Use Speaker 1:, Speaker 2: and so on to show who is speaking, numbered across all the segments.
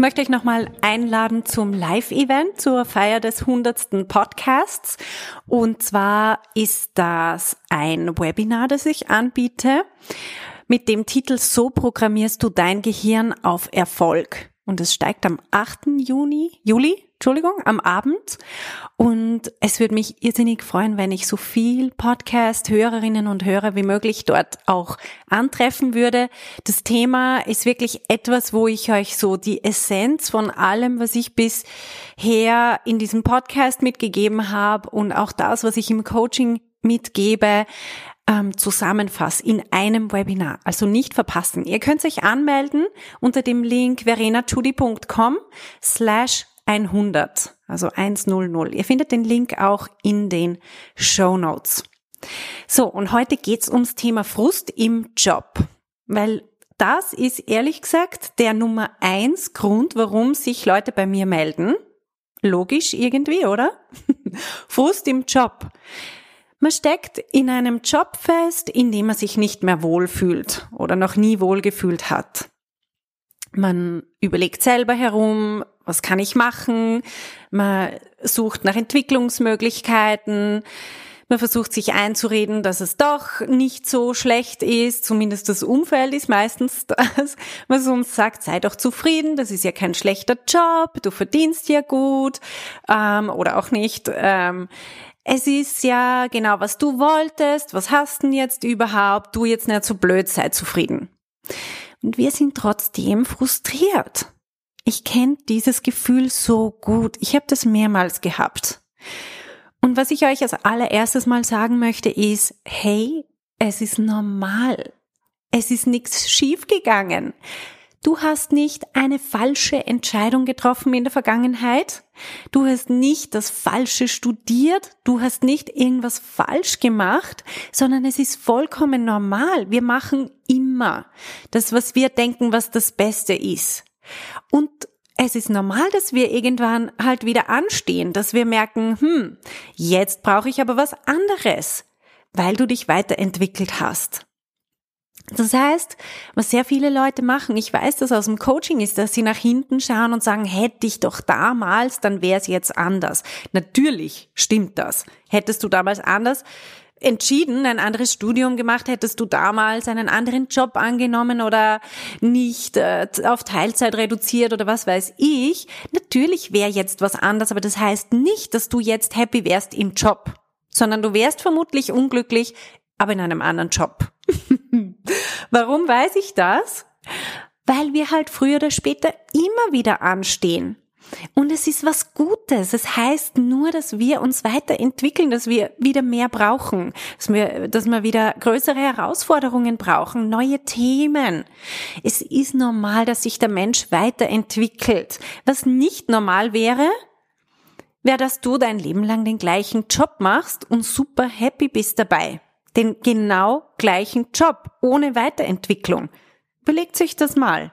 Speaker 1: möchte euch nochmal einladen zum Live-Event zur Feier des 100. Podcasts. Und zwar ist das ein Webinar, das ich anbiete mit dem Titel So programmierst du dein Gehirn auf Erfolg. Und es steigt am 8. Juni, Juli Entschuldigung, am Abend. Und es würde mich irrsinnig freuen, wenn ich so viel Podcast-Hörerinnen und Hörer wie möglich dort auch antreffen würde. Das Thema ist wirklich etwas, wo ich euch so die Essenz von allem, was ich bisher in diesem Podcast mitgegeben habe und auch das, was ich im Coaching mitgebe, ähm, zusammenfasse in einem Webinar. Also nicht verpassen. Ihr könnt euch anmelden unter dem Link verenachudi.com slash 100, also 100. Ihr findet den Link auch in den Show Notes. So, und heute geht's ums Thema Frust im Job, weil das ist ehrlich gesagt der Nummer eins Grund, warum sich Leute bei mir melden. Logisch irgendwie, oder? Frust im Job. Man steckt in einem Job fest, in dem man sich nicht mehr wohlfühlt oder noch nie wohlgefühlt hat. Man überlegt selber herum, was kann ich machen? Man sucht nach Entwicklungsmöglichkeiten. Man versucht sich einzureden, dass es doch nicht so schlecht ist. Zumindest das Umfeld ist meistens das, was uns sagt, sei doch zufrieden, das ist ja kein schlechter Job, du verdienst ja gut ähm, oder auch nicht. Ähm, es ist ja genau, was du wolltest, was hast denn jetzt überhaupt, du jetzt nicht so blöd, sei zufrieden. Und wir sind trotzdem frustriert. Ich kenne dieses Gefühl so gut. Ich habe das mehrmals gehabt. Und was ich euch als allererstes mal sagen möchte, ist, hey, es ist normal. Es ist nichts schiefgegangen. Du hast nicht eine falsche Entscheidung getroffen in der Vergangenheit. Du hast nicht das Falsche studiert. Du hast nicht irgendwas falsch gemacht, sondern es ist vollkommen normal. Wir machen immer das, was wir denken, was das Beste ist. Und es ist normal, dass wir irgendwann halt wieder anstehen, dass wir merken, hm, jetzt brauche ich aber was anderes, weil du dich weiterentwickelt hast. Das heißt, was sehr viele Leute machen, ich weiß das aus dem Coaching, ist, dass sie nach hinten schauen und sagen, hätte ich doch damals, dann wäre es jetzt anders. Natürlich stimmt das. Hättest du damals anders entschieden, ein anderes Studium gemacht, hättest du damals einen anderen Job angenommen oder nicht äh, auf Teilzeit reduziert oder was weiß ich. Natürlich wäre jetzt was anders, aber das heißt nicht, dass du jetzt happy wärst im Job, sondern du wärst vermutlich unglücklich, aber in einem anderen Job. Warum weiß ich das? Weil wir halt früher oder später immer wieder anstehen. Und es ist was Gutes. Es heißt nur, dass wir uns weiterentwickeln, dass wir wieder mehr brauchen, dass wir, dass wir wieder größere Herausforderungen brauchen, neue Themen. Es ist normal, dass sich der Mensch weiterentwickelt. Was nicht normal wäre, wäre, dass du dein Leben lang den gleichen Job machst und super happy bist dabei den genau gleichen Job ohne Weiterentwicklung. Überlegt sich das mal.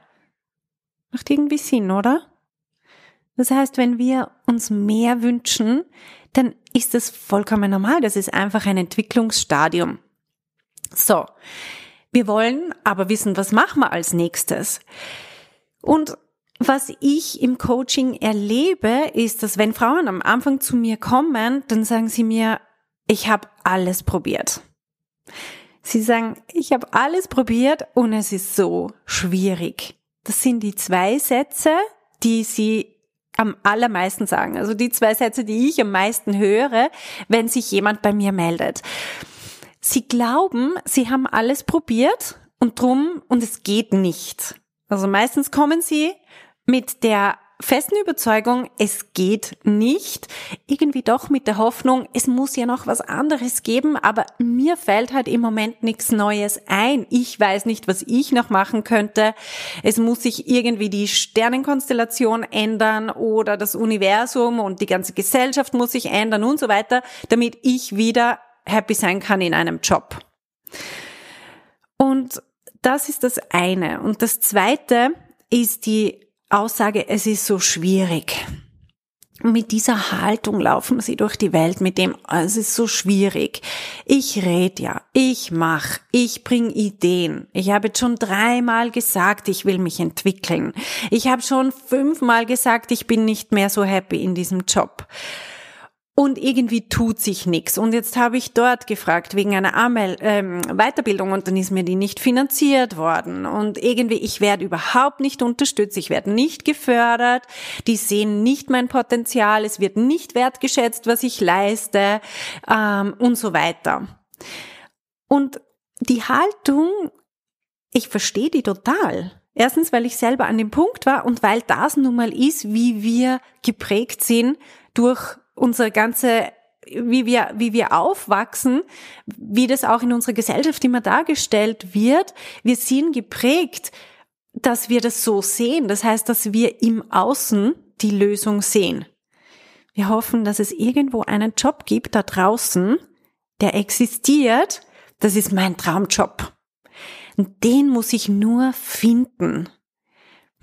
Speaker 1: Macht irgendwie Sinn, oder? Das heißt, wenn wir uns mehr wünschen, dann ist das vollkommen normal. Das ist einfach ein Entwicklungsstadium. So. Wir wollen aber wissen, was machen wir als nächstes? Und was ich im Coaching erlebe, ist, dass wenn Frauen am Anfang zu mir kommen, dann sagen sie mir, ich habe alles probiert. Sie sagen, ich habe alles probiert und es ist so schwierig. Das sind die zwei Sätze, die Sie am allermeisten sagen. Also die zwei Sätze, die ich am meisten höre, wenn sich jemand bei mir meldet. Sie glauben, sie haben alles probiert und drum und es geht nicht. Also meistens kommen sie mit der festen Überzeugung, es geht nicht. Irgendwie doch mit der Hoffnung, es muss ja noch was anderes geben, aber mir fällt halt im Moment nichts Neues ein. Ich weiß nicht, was ich noch machen könnte. Es muss sich irgendwie die Sternenkonstellation ändern oder das Universum und die ganze Gesellschaft muss sich ändern und so weiter, damit ich wieder happy sein kann in einem Job. Und das ist das eine. Und das zweite ist die Aussage, es ist so schwierig. Mit dieser Haltung laufen sie durch die Welt mit dem, es ist so schwierig. Ich red ja, ich mach, ich bring Ideen. Ich habe jetzt schon dreimal gesagt, ich will mich entwickeln. Ich habe schon fünfmal gesagt, ich bin nicht mehr so happy in diesem Job und irgendwie tut sich nichts. Und jetzt habe ich dort gefragt wegen einer Amel, ähm, Weiterbildung und dann ist mir die nicht finanziert worden. Und irgendwie, ich werde überhaupt nicht unterstützt, ich werde nicht gefördert, die sehen nicht mein Potenzial, es wird nicht wertgeschätzt, was ich leiste ähm, und so weiter. Und die Haltung, ich verstehe die total. Erstens, weil ich selber an dem Punkt war und weil das nun mal ist, wie wir geprägt sind durch unsere ganze wie wir, wie wir aufwachsen, wie das auch in unserer Gesellschaft immer dargestellt wird. Wir sind geprägt, dass wir das so sehen. Das heißt, dass wir im Außen die Lösung sehen. Wir hoffen, dass es irgendwo einen Job gibt da draußen, der existiert. Das ist mein Traumjob. Und den muss ich nur finden.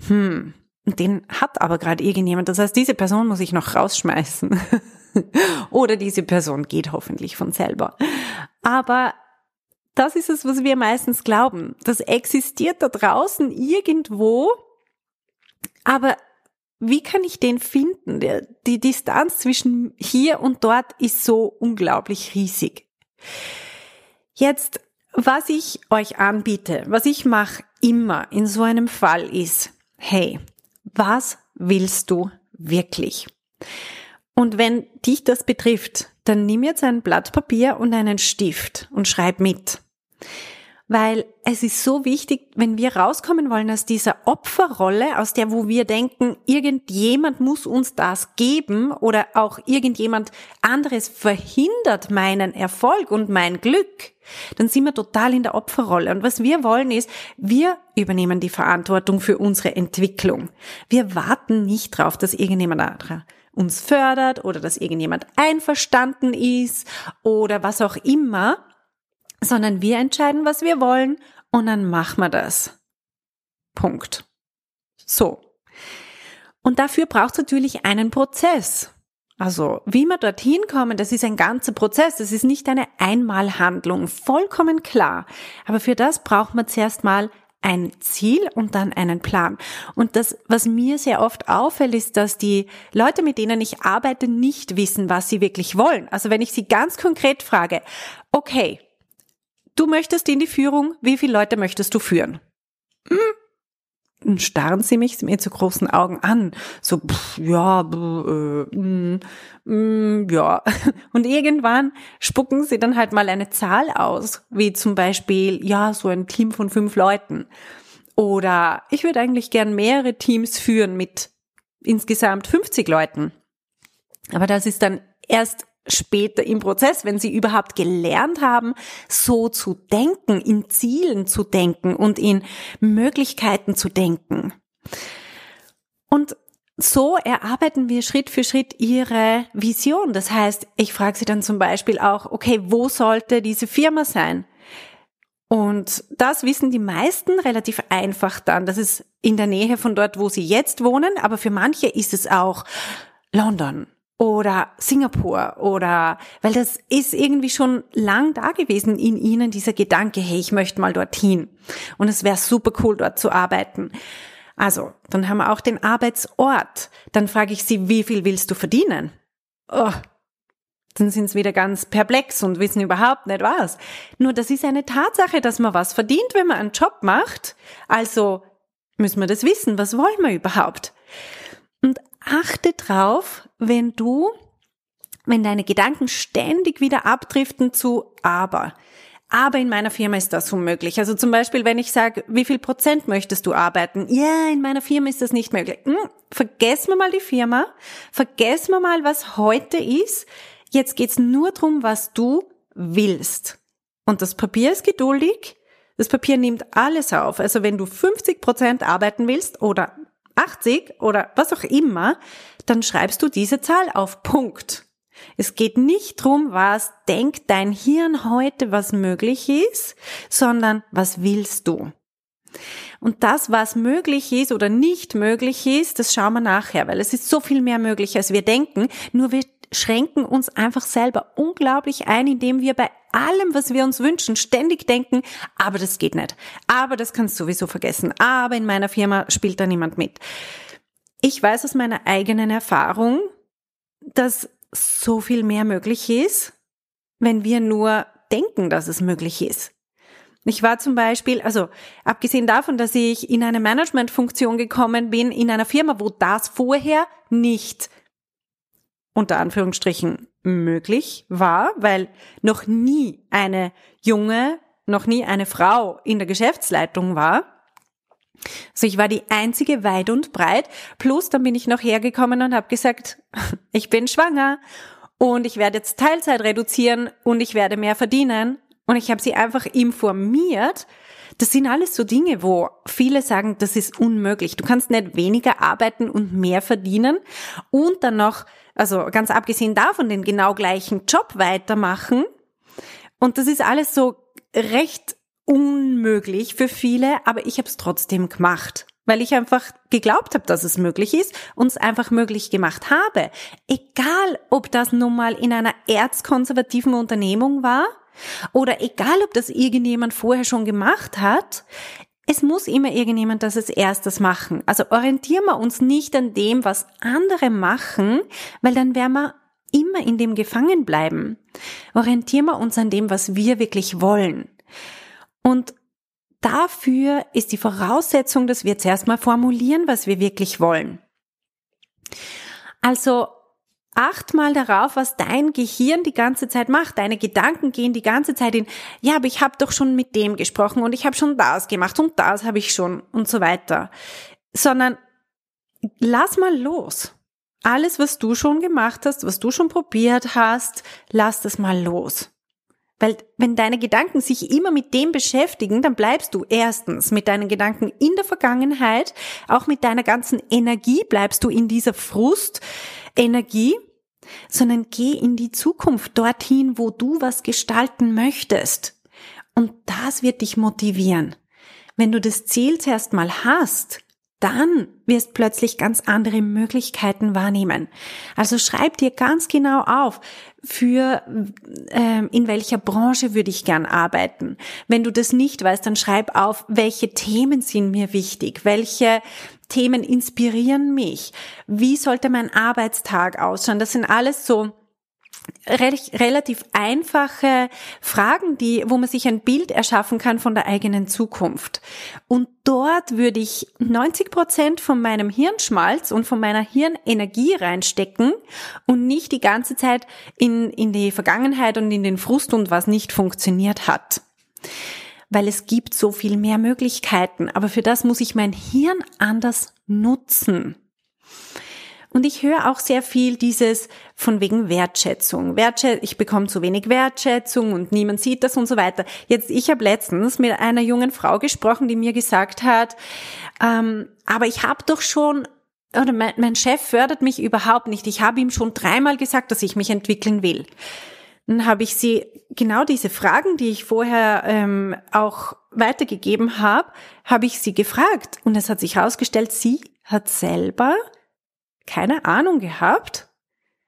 Speaker 1: Hm. Den hat aber gerade irgendjemand. Das heißt, diese Person muss ich noch rausschmeißen. Oder diese Person geht hoffentlich von selber. Aber das ist es, was wir meistens glauben. Das existiert da draußen irgendwo. Aber wie kann ich den finden? Die Distanz zwischen hier und dort ist so unglaublich riesig. Jetzt, was ich euch anbiete, was ich mache immer in so einem Fall ist, hey, was willst du wirklich? Und wenn dich das betrifft, dann nimm jetzt ein Blatt Papier und einen Stift und schreib mit. Weil es ist so wichtig, wenn wir rauskommen wollen aus dieser Opferrolle, aus der, wo wir denken, irgendjemand muss uns das geben oder auch irgendjemand anderes verhindert meinen Erfolg und mein Glück, dann sind wir total in der Opferrolle. Und was wir wollen ist, wir übernehmen die Verantwortung für unsere Entwicklung. Wir warten nicht drauf, dass irgendjemand anderer uns fördert oder dass irgendjemand einverstanden ist oder was auch immer, sondern wir entscheiden, was wir wollen und dann machen wir das. Punkt. So. Und dafür braucht es natürlich einen Prozess. Also, wie wir dorthin kommen, das ist ein ganzer Prozess, das ist nicht eine Einmalhandlung, vollkommen klar. Aber für das braucht man zuerst mal ein Ziel und dann einen Plan. Und das, was mir sehr oft auffällt, ist, dass die Leute, mit denen ich arbeite, nicht wissen, was sie wirklich wollen. Also wenn ich sie ganz konkret frage, okay, du möchtest in die Führung, wie viele Leute möchtest du führen? Hm, und starren sie mich mit so großen Augen an. So, pff, ja, äh, mm, mm, ja. Und irgendwann spucken sie dann halt mal eine Zahl aus, wie zum Beispiel, ja, so ein Team von fünf Leuten. Oder ich würde eigentlich gern mehrere Teams führen mit insgesamt 50 Leuten. Aber das ist dann erst später im Prozess, wenn sie überhaupt gelernt haben, so zu denken, in Zielen zu denken und in Möglichkeiten zu denken. Und so erarbeiten wir Schritt für Schritt ihre Vision. Das heißt, ich frage sie dann zum Beispiel auch, okay, wo sollte diese Firma sein? Und das wissen die meisten relativ einfach dann. Das ist in der Nähe von dort, wo sie jetzt wohnen, aber für manche ist es auch London oder Singapur oder, weil das ist irgendwie schon lang da gewesen in ihnen, dieser Gedanke, hey, ich möchte mal dorthin. Und es wäre super cool, dort zu arbeiten. Also, dann haben wir auch den Arbeitsort. Dann frage ich sie, wie viel willst du verdienen? Oh, dann sind sie wieder ganz perplex und wissen überhaupt nicht was. Nur das ist eine Tatsache, dass man was verdient, wenn man einen Job macht. Also müssen wir das wissen. Was wollen wir überhaupt? Und achte drauf, wenn du, wenn deine Gedanken ständig wieder abdriften zu aber. aber in meiner Firma ist das unmöglich. Also zum Beispiel, wenn ich sage, wie viel Prozent möchtest du arbeiten? Ja, in meiner Firma ist das nicht möglich. Hm, vergessen wir mal die Firma, vergessen wir mal, was heute ist. Jetzt geht's nur drum, was du willst. Und das Papier ist geduldig. Das Papier nimmt alles auf. Also wenn du 50 Prozent arbeiten willst oder 80 oder was auch immer, dann schreibst du diese Zahl auf Punkt. Es geht nicht drum, was denkt dein Hirn heute, was möglich ist, sondern was willst du? Und das, was möglich ist oder nicht möglich ist, das schauen wir nachher, weil es ist so viel mehr möglich, als wir denken. Nur wir schränken uns einfach selber unglaublich ein, indem wir bei allem, was wir uns wünschen, ständig denken, aber das geht nicht. Aber das kannst du sowieso vergessen. Aber in meiner Firma spielt da niemand mit. Ich weiß aus meiner eigenen Erfahrung, dass so viel mehr möglich ist, wenn wir nur denken, dass es möglich ist. Ich war zum Beispiel, also abgesehen davon, dass ich in eine Managementfunktion gekommen bin, in einer Firma, wo das vorher nicht unter Anführungsstrichen möglich war, weil noch nie eine junge, noch nie eine Frau in der Geschäftsleitung war. Also ich war die einzige weit und breit. Plus dann bin ich noch hergekommen und habe gesagt, ich bin schwanger und ich werde jetzt Teilzeit reduzieren und ich werde mehr verdienen. Und ich habe sie einfach informiert. Das sind alles so Dinge, wo viele sagen, das ist unmöglich. Du kannst nicht weniger arbeiten und mehr verdienen und dann noch, also ganz abgesehen davon, den genau gleichen Job weitermachen. Und das ist alles so recht unmöglich für viele, aber ich habe es trotzdem gemacht, weil ich einfach geglaubt habe, dass es möglich ist und es einfach möglich gemacht habe. Egal, ob das nun mal in einer erzkonservativen Unternehmung war oder egal, ob das irgendjemand vorher schon gemacht hat, es muss immer irgendjemand das als erstes machen. Also orientieren wir uns nicht an dem, was andere machen, weil dann werden wir immer in dem gefangen bleiben. Orientieren wir uns an dem, was wir wirklich wollen. Und dafür ist die Voraussetzung, dass wir zuerst mal formulieren, was wir wirklich wollen. Also acht mal darauf, was dein Gehirn die ganze Zeit macht. Deine Gedanken gehen die ganze Zeit in, ja, aber ich habe doch schon mit dem gesprochen und ich habe schon das gemacht und das habe ich schon und so weiter. Sondern lass mal los. Alles, was du schon gemacht hast, was du schon probiert hast, lass das mal los. Weil wenn deine Gedanken sich immer mit dem beschäftigen, dann bleibst du erstens mit deinen Gedanken in der Vergangenheit, auch mit deiner ganzen Energie bleibst du in dieser Frustenergie, sondern geh in die Zukunft, dorthin, wo du was gestalten möchtest. Und das wird dich motivieren. Wenn du das Ziel zuerst mal hast, dann wirst plötzlich ganz andere Möglichkeiten wahrnehmen. Also schreib dir ganz genau auf, für ähm, in welcher Branche würde ich gern arbeiten. Wenn du das nicht weißt, dann schreib auf, welche Themen sind mir wichtig, welche Themen inspirieren mich, wie sollte mein Arbeitstag ausschauen. Das sind alles so relativ einfache Fragen, die, wo man sich ein Bild erschaffen kann von der eigenen Zukunft. Und dort würde ich 90 Prozent von meinem Hirnschmalz und von meiner Hirnenergie reinstecken und nicht die ganze Zeit in, in die Vergangenheit und in den Frust und was nicht funktioniert hat. Weil es gibt so viel mehr Möglichkeiten, aber für das muss ich mein Hirn anders nutzen. Und ich höre auch sehr viel dieses von wegen Wertschätzung. Wertschätzung, ich bekomme zu wenig Wertschätzung und niemand sieht das und so weiter. Jetzt, ich habe letztens mit einer jungen Frau gesprochen, die mir gesagt hat, ähm, aber ich habe doch schon oder mein, mein Chef fördert mich überhaupt nicht. Ich habe ihm schon dreimal gesagt, dass ich mich entwickeln will. Dann habe ich sie genau diese Fragen, die ich vorher ähm, auch weitergegeben habe, habe ich sie gefragt. Und es hat sich herausgestellt, sie hat selber keine Ahnung gehabt.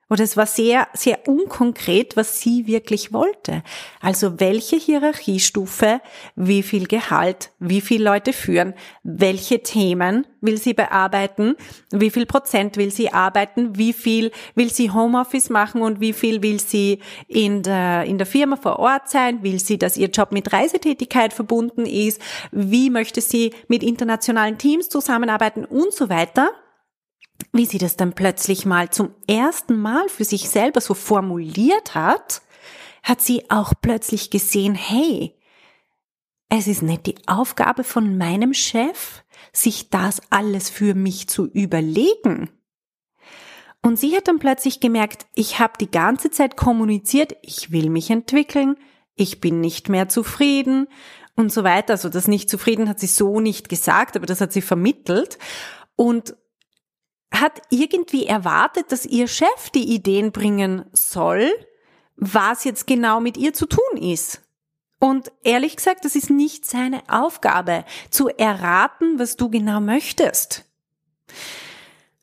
Speaker 1: Oder es war sehr, sehr unkonkret, was sie wirklich wollte. Also welche Hierarchiestufe, wie viel Gehalt, wie viele Leute führen, welche Themen will sie bearbeiten, wie viel Prozent will sie arbeiten, wie viel will sie Homeoffice machen und wie viel will sie in der, in der Firma vor Ort sein, will sie, dass ihr Job mit Reisetätigkeit verbunden ist, wie möchte sie mit internationalen Teams zusammenarbeiten und so weiter wie sie das dann plötzlich mal zum ersten Mal für sich selber so formuliert hat, hat sie auch plötzlich gesehen, hey, es ist nicht die Aufgabe von meinem Chef, sich das alles für mich zu überlegen. Und sie hat dann plötzlich gemerkt, ich habe die ganze Zeit kommuniziert, ich will mich entwickeln, ich bin nicht mehr zufrieden und so weiter. Also das nicht zufrieden hat sie so nicht gesagt, aber das hat sie vermittelt und hat irgendwie erwartet, dass ihr Chef die Ideen bringen soll, was jetzt genau mit ihr zu tun ist. Und ehrlich gesagt, das ist nicht seine Aufgabe, zu erraten, was du genau möchtest.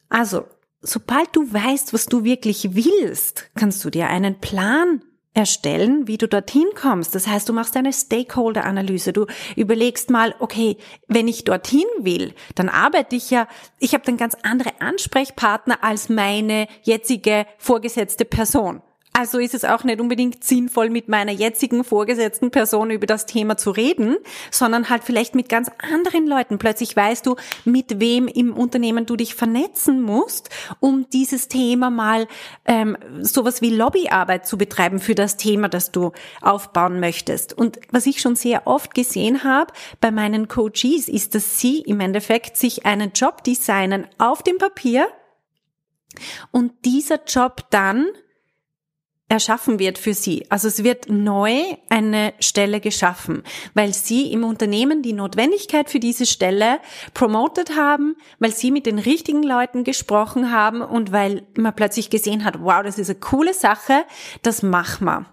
Speaker 1: Also, sobald du weißt, was du wirklich willst, kannst du dir einen Plan erstellen, wie du dorthin kommst. Das heißt, du machst eine Stakeholder-Analyse. Du überlegst mal, okay, wenn ich dorthin will, dann arbeite ich ja, ich habe dann ganz andere Ansprechpartner als meine jetzige vorgesetzte Person. Also ist es auch nicht unbedingt sinnvoll, mit meiner jetzigen vorgesetzten Person über das Thema zu reden, sondern halt vielleicht mit ganz anderen Leuten. Plötzlich weißt du, mit wem im Unternehmen du dich vernetzen musst, um dieses Thema mal ähm, sowas wie Lobbyarbeit zu betreiben für das Thema, das du aufbauen möchtest. Und was ich schon sehr oft gesehen habe bei meinen Coaches, ist, dass sie im Endeffekt sich einen Job designen auf dem Papier und dieser Job dann erschaffen wird für Sie. Also es wird neu eine Stelle geschaffen, weil Sie im Unternehmen die Notwendigkeit für diese Stelle promotet haben, weil Sie mit den richtigen Leuten gesprochen haben und weil man plötzlich gesehen hat, wow, das ist eine coole Sache, das machen wir.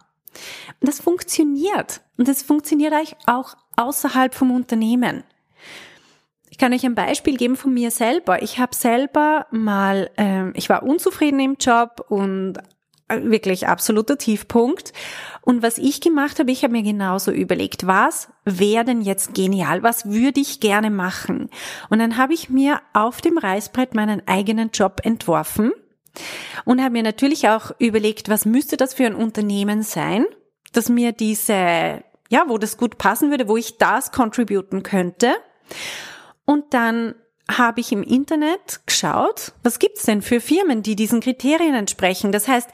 Speaker 1: Und das funktioniert. Und das funktioniert eigentlich auch außerhalb vom Unternehmen. Ich kann euch ein Beispiel geben von mir selber. Ich habe selber mal, ähm, ich war unzufrieden im Job und wirklich absoluter Tiefpunkt. Und was ich gemacht habe, ich habe mir genauso überlegt, was wäre denn jetzt genial? Was würde ich gerne machen? Und dann habe ich mir auf dem Reißbrett meinen eigenen Job entworfen und habe mir natürlich auch überlegt, was müsste das für ein Unternehmen sein, dass mir diese, ja, wo das gut passen würde, wo ich das contributen könnte. Und dann habe ich im Internet geschaut, was gibt's denn für Firmen, die diesen Kriterien entsprechen. Das heißt,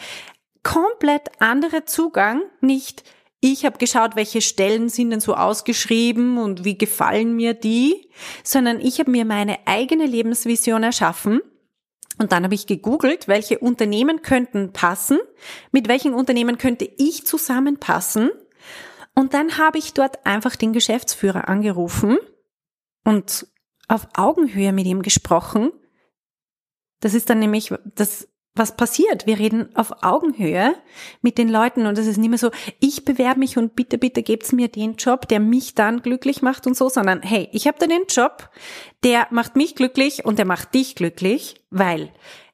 Speaker 1: komplett anderer Zugang, nicht ich habe geschaut, welche Stellen sind denn so ausgeschrieben und wie gefallen mir die, sondern ich habe mir meine eigene Lebensvision erschaffen. Und dann habe ich gegoogelt, welche Unternehmen könnten passen, mit welchen Unternehmen könnte ich zusammenpassen. Und dann habe ich dort einfach den Geschäftsführer angerufen und auf Augenhöhe mit ihm gesprochen. Das ist dann nämlich das, was passiert. Wir reden auf Augenhöhe mit den Leuten und es ist nicht mehr so, ich bewerbe mich und bitte, bitte gebt's mir den Job, der mich dann glücklich macht und so, sondern hey, ich habe da den Job, der macht mich glücklich und der macht dich glücklich, weil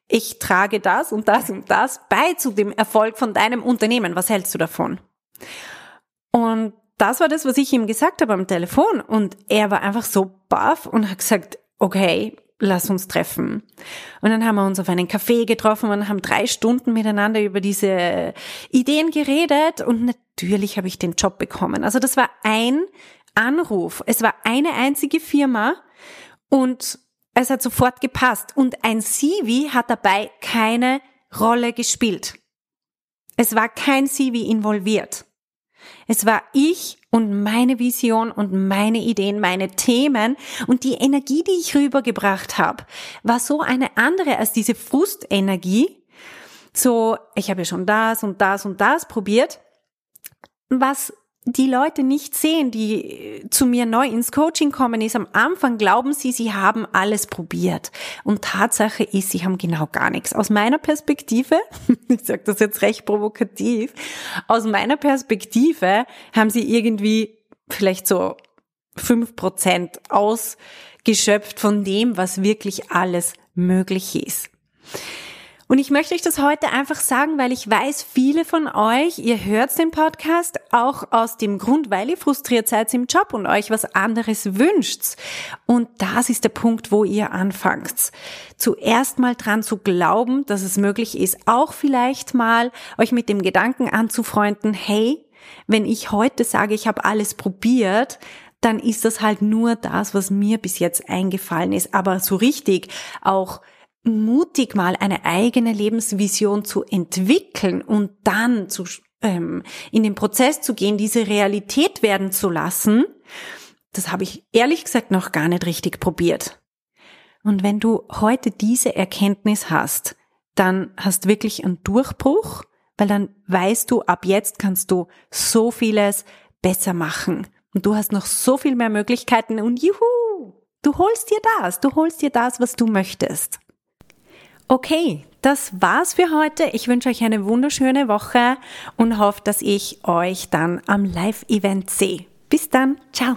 Speaker 1: ich trage das und das und das bei zu dem Erfolg von deinem Unternehmen. Was hältst du davon? Und das war das, was ich ihm gesagt habe am Telefon. Und er war einfach so baff und hat gesagt, okay, lass uns treffen. Und dann haben wir uns auf einen Café getroffen und haben drei Stunden miteinander über diese Ideen geredet und natürlich habe ich den Job bekommen. Also das war ein Anruf. Es war eine einzige Firma und es hat sofort gepasst und ein CV hat dabei keine Rolle gespielt. Es war kein CV involviert. Es war ich und meine Vision und meine Ideen, meine Themen und die Energie, die ich rübergebracht habe, war so eine andere als diese Frustenergie. So, ich habe ja schon das und das und das probiert, was die Leute nicht sehen, die äh, zu mir neu ins Coaching kommen, ist am Anfang glauben sie, sie haben alles probiert. Und Tatsache ist, sie haben genau gar nichts. Aus meiner Perspektive, ich sage das jetzt recht provokativ, aus meiner Perspektive haben sie irgendwie vielleicht so fünf Prozent ausgeschöpft von dem, was wirklich alles möglich ist. Und ich möchte euch das heute einfach sagen, weil ich weiß, viele von euch, ihr hört den Podcast auch aus dem Grund, weil ihr frustriert seid im Job und euch was anderes wünscht. Und das ist der Punkt, wo ihr anfangt. Zuerst mal dran zu glauben, dass es möglich ist, auch vielleicht mal euch mit dem Gedanken anzufreunden, hey, wenn ich heute sage, ich habe alles probiert, dann ist das halt nur das, was mir bis jetzt eingefallen ist. Aber so richtig auch mutig mal eine eigene Lebensvision zu entwickeln und dann zu ähm, in den Prozess zu gehen, diese Realität werden zu lassen, das habe ich ehrlich gesagt noch gar nicht richtig probiert. Und wenn du heute diese Erkenntnis hast, dann hast wirklich einen Durchbruch, weil dann weißt du, ab jetzt kannst du so vieles besser machen. Und du hast noch so viel mehr Möglichkeiten und juhu, du holst dir das, du holst dir das, was du möchtest. Okay, das war's für heute. Ich wünsche euch eine wunderschöne Woche und hoffe, dass ich euch dann am Live-Event sehe. Bis dann, ciao.